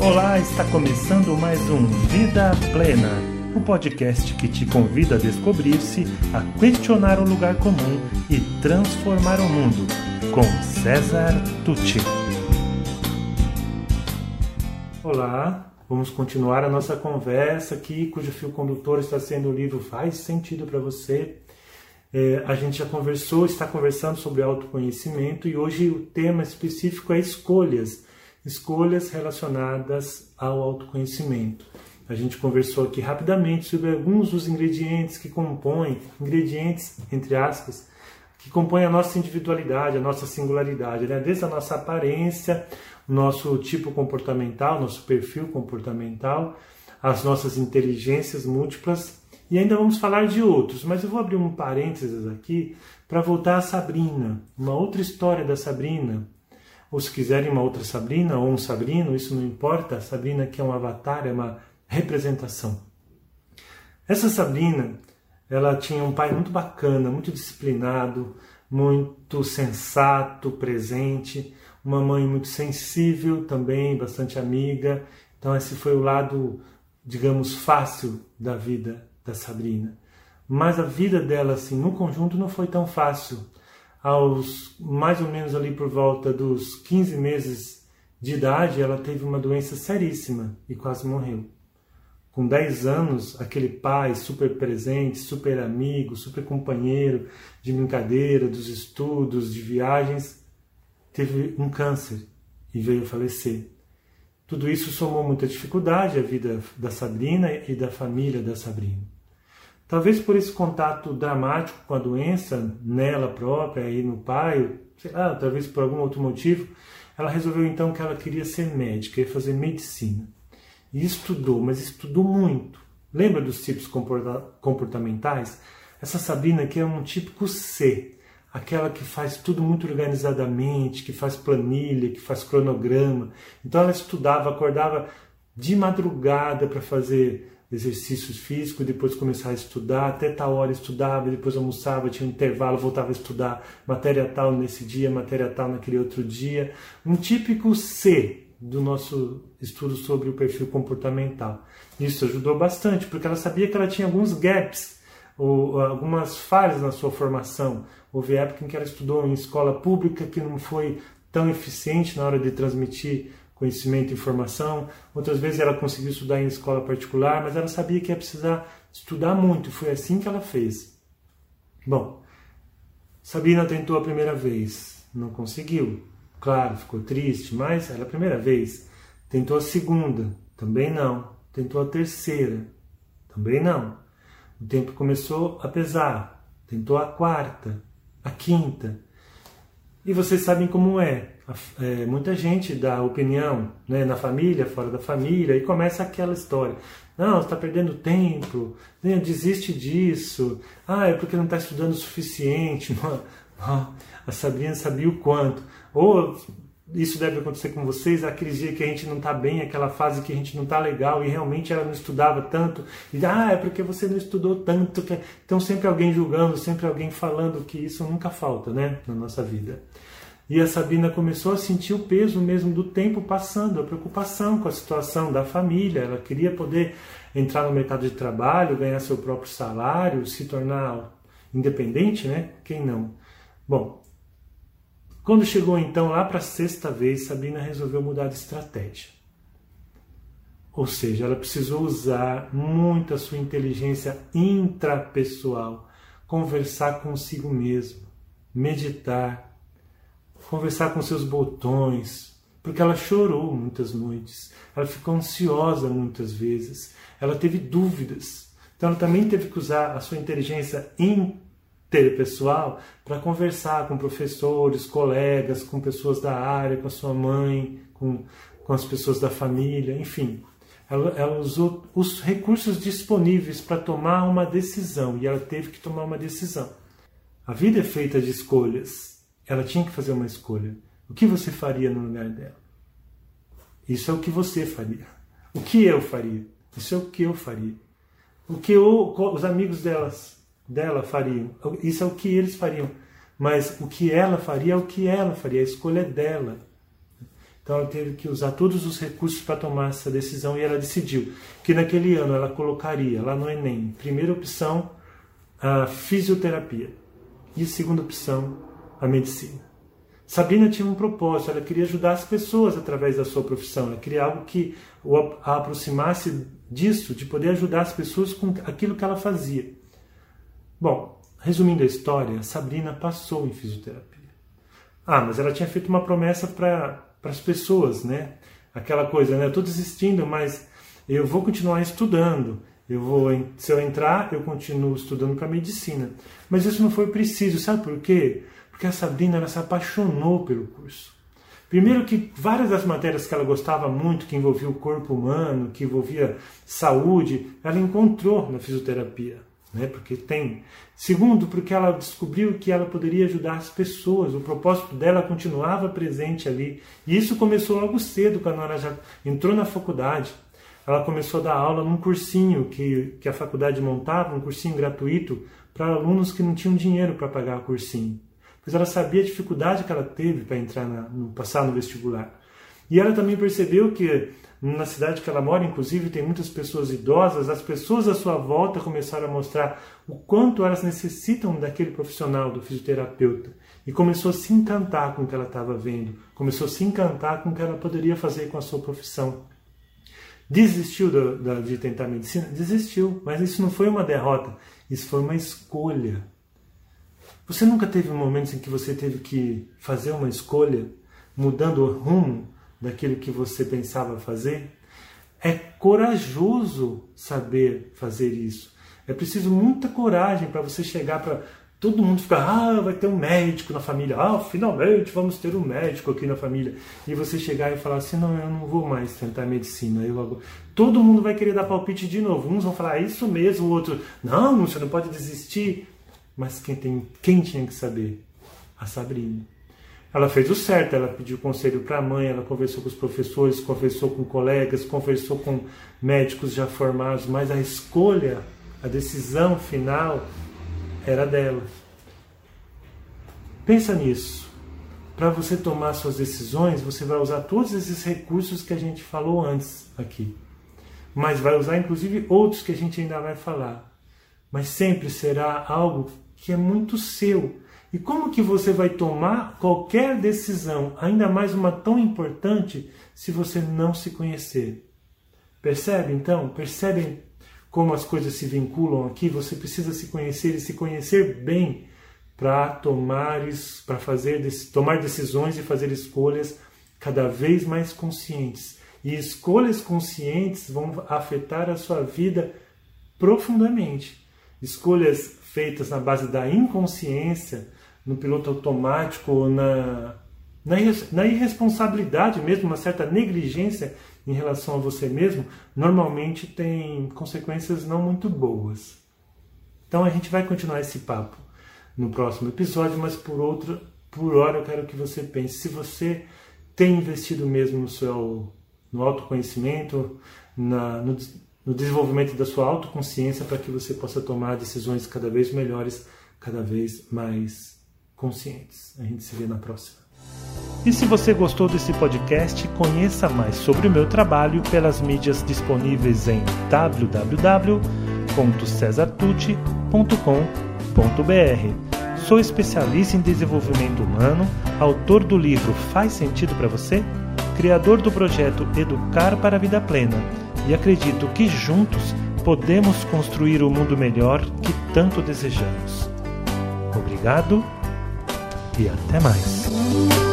Olá, está começando mais um Vida Plena, o um podcast que te convida a descobrir-se, a questionar o lugar comum e transformar o mundo, com César Tucci. Olá, vamos continuar a nossa conversa aqui, cujo fio condutor está sendo o livro Faz Sentido para Você. É, a gente já conversou, está conversando sobre autoconhecimento e hoje o tema específico é escolhas escolhas relacionadas ao autoconhecimento. A gente conversou aqui rapidamente sobre alguns dos ingredientes que compõem, ingredientes, entre aspas, que compõem a nossa individualidade, a nossa singularidade, né? desde a nossa aparência, nosso tipo comportamental, nosso perfil comportamental, as nossas inteligências múltiplas, e ainda vamos falar de outros, mas eu vou abrir um parênteses aqui para voltar a Sabrina, uma outra história da Sabrina, ou se quiserem uma outra Sabrina ou um Sabrino, isso não importa. A Sabrina que é um avatar, é uma representação. Essa Sabrina, ela tinha um pai muito bacana, muito disciplinado, muito sensato, presente, uma mãe muito sensível também, bastante amiga. Então esse foi o lado, digamos, fácil da vida da Sabrina. Mas a vida dela, assim, no conjunto, não foi tão fácil aos mais ou menos ali por volta dos 15 meses de idade, ela teve uma doença seríssima e quase morreu. Com 10 anos, aquele pai super presente, super amigo, super companheiro de brincadeira, dos estudos, de viagens, teve um câncer e veio falecer. Tudo isso somou muita dificuldade à vida da Sabrina e da família da Sabrina. Talvez por esse contato dramático com a doença nela própria e no pai, sei lá, talvez por algum outro motivo, ela resolveu então que ela queria ser médica, ia fazer medicina. E estudou, mas estudou muito. Lembra dos tipos comportamentais? Essa Sabrina aqui é um típico C, aquela que faz tudo muito organizadamente, que faz planilha, que faz cronograma. Então ela estudava, acordava de madrugada para fazer exercícios físicos, depois começar a estudar, até tal hora estudava, depois almoçava, tinha um intervalo, voltava a estudar matéria tal nesse dia, matéria tal naquele outro dia. Um típico C do nosso estudo sobre o perfil comportamental. Isso ajudou bastante, porque ela sabia que ela tinha alguns gaps, ou algumas falhas na sua formação. Houve época em que ela estudou em escola pública que não foi tão eficiente na hora de transmitir conhecimento e informação. Outras vezes ela conseguiu estudar em escola particular, mas ela sabia que ia precisar estudar muito. Foi assim que ela fez. Bom, Sabina tentou a primeira vez, não conseguiu. Claro, ficou triste, mas era a primeira vez. Tentou a segunda, também não. Tentou a terceira, também não. O tempo começou a pesar. Tentou a quarta, a quinta. E vocês sabem como é é, muita gente dá opinião né, na família, fora da família, e começa aquela história. Não, está perdendo tempo, né, desiste disso, ah, é porque não está estudando o suficiente. A Sabrina sabia o quanto. Ou isso deve acontecer com vocês, aqueles dias que a gente não está bem, aquela fase que a gente não está legal e realmente ela não estudava tanto, e ah, é porque você não estudou tanto. Que... Então sempre alguém julgando, sempre alguém falando que isso nunca falta né, na nossa vida. E a Sabina começou a sentir o peso mesmo do tempo passando, a preocupação com a situação da família. Ela queria poder entrar no mercado de trabalho, ganhar seu próprio salário, se tornar independente, né? Quem não? Bom, quando chegou então lá para a sexta vez, Sabina resolveu mudar de estratégia. Ou seja, ela precisou usar muito a sua inteligência intrapessoal, conversar consigo mesma, meditar, conversar com seus botões, porque ela chorou muitas noites, ela ficou ansiosa muitas vezes, ela teve dúvidas. Então ela também teve que usar a sua inteligência interpessoal para conversar com professores, colegas, com pessoas da área, com a sua mãe, com, com as pessoas da família, enfim. Ela, ela usou os recursos disponíveis para tomar uma decisão e ela teve que tomar uma decisão. A vida é feita de escolhas ela tinha que fazer uma escolha. O que você faria no lugar dela? Isso é o que você faria. O que eu faria? Isso é o que eu faria. O que eu, os amigos delas, dela fariam? Isso é o que eles fariam. Mas o que ela faria é o que ela faria. A escolha é dela. Então ela teve que usar todos os recursos para tomar essa decisão e ela decidiu que naquele ano ela colocaria lá no Enem, primeira opção, a fisioterapia e segunda opção, a medicina. Sabrina tinha um propósito, ela queria ajudar as pessoas através da sua profissão, ela queria algo que a aproximasse disso, de poder ajudar as pessoas com aquilo que ela fazia. Bom, resumindo a história, Sabrina passou em fisioterapia. Ah, mas ela tinha feito uma promessa para as pessoas, né? Aquela coisa, né? Eu estou desistindo, mas eu vou continuar estudando. Eu vou, se eu entrar, eu continuo estudando para medicina. Mas isso não foi preciso, sabe por quê? Porque a Sabrina ela se apaixonou pelo curso. Primeiro que várias das matérias que ela gostava muito, que envolvia o corpo humano, que envolvia saúde, ela encontrou na fisioterapia, né? Porque tem. Segundo, porque ela descobriu que ela poderia ajudar as pessoas. O propósito dela continuava presente ali. E isso começou logo cedo, quando ela já entrou na faculdade. Ela começou a dar aula num cursinho que, que a faculdade montava, um cursinho gratuito para alunos que não tinham dinheiro para pagar o cursinho pois ela sabia a dificuldade que ela teve para entrar na, no, passar no vestibular. E ela também percebeu que na cidade que ela mora, inclusive, tem muitas pessoas idosas, as pessoas à sua volta começaram a mostrar o quanto elas necessitam daquele profissional, do fisioterapeuta. E começou a se encantar com o que ela estava vendo, começou a se encantar com o que ela poderia fazer com a sua profissão. Desistiu de tentar medicina? Desistiu, mas isso não foi uma derrota, isso foi uma escolha. Você nunca teve momentos em que você teve que fazer uma escolha, mudando o rumo daquilo que você pensava fazer? É corajoso saber fazer isso. É preciso muita coragem para você chegar para todo mundo ficar, ah, vai ter um médico na família, ah, finalmente vamos ter um médico aqui na família. E você chegar e falar assim, não, eu não vou mais tentar medicina. Logo, todo mundo vai querer dar palpite de novo. Uns vão falar, ah, isso mesmo, o outro, não, você não pode desistir. Mas quem, tem, quem tinha que saber? A Sabrina. Ela fez o certo, ela pediu conselho para a mãe, ela conversou com os professores, conversou com colegas, conversou com médicos já formados, mas a escolha, a decisão final era dela. Pensa nisso. Para você tomar suas decisões, você vai usar todos esses recursos que a gente falou antes aqui. Mas vai usar inclusive outros que a gente ainda vai falar. Mas sempre será algo que é muito seu. E como que você vai tomar qualquer decisão, ainda mais uma tão importante, se você não se conhecer? Percebe então? Percebem como as coisas se vinculam aqui? Você precisa se conhecer e se conhecer bem para tomar para fazer tomar decisões e fazer escolhas cada vez mais conscientes. E escolhas conscientes vão afetar a sua vida profundamente. Escolhas feitas na base da inconsciência, no piloto automático na, na, na irresponsabilidade mesmo, uma certa negligência em relação a você mesmo, normalmente tem consequências não muito boas. Então a gente vai continuar esse papo no próximo episódio, mas por outro, por hora eu quero que você pense se você tem investido mesmo no seu no autoconhecimento, na, no, no desenvolvimento da sua autoconsciência para que você possa tomar decisões cada vez melhores, cada vez mais conscientes. A gente se vê na próxima. E se você gostou desse podcast, conheça mais sobre o meu trabalho pelas mídias disponíveis em www.cesartucci.com.br. Sou especialista em desenvolvimento humano, autor do livro Faz Sentido para Você, criador do projeto Educar para a Vida Plena e acredito que juntos podemos construir o mundo melhor que tanto desejamos. Obrigado e até mais.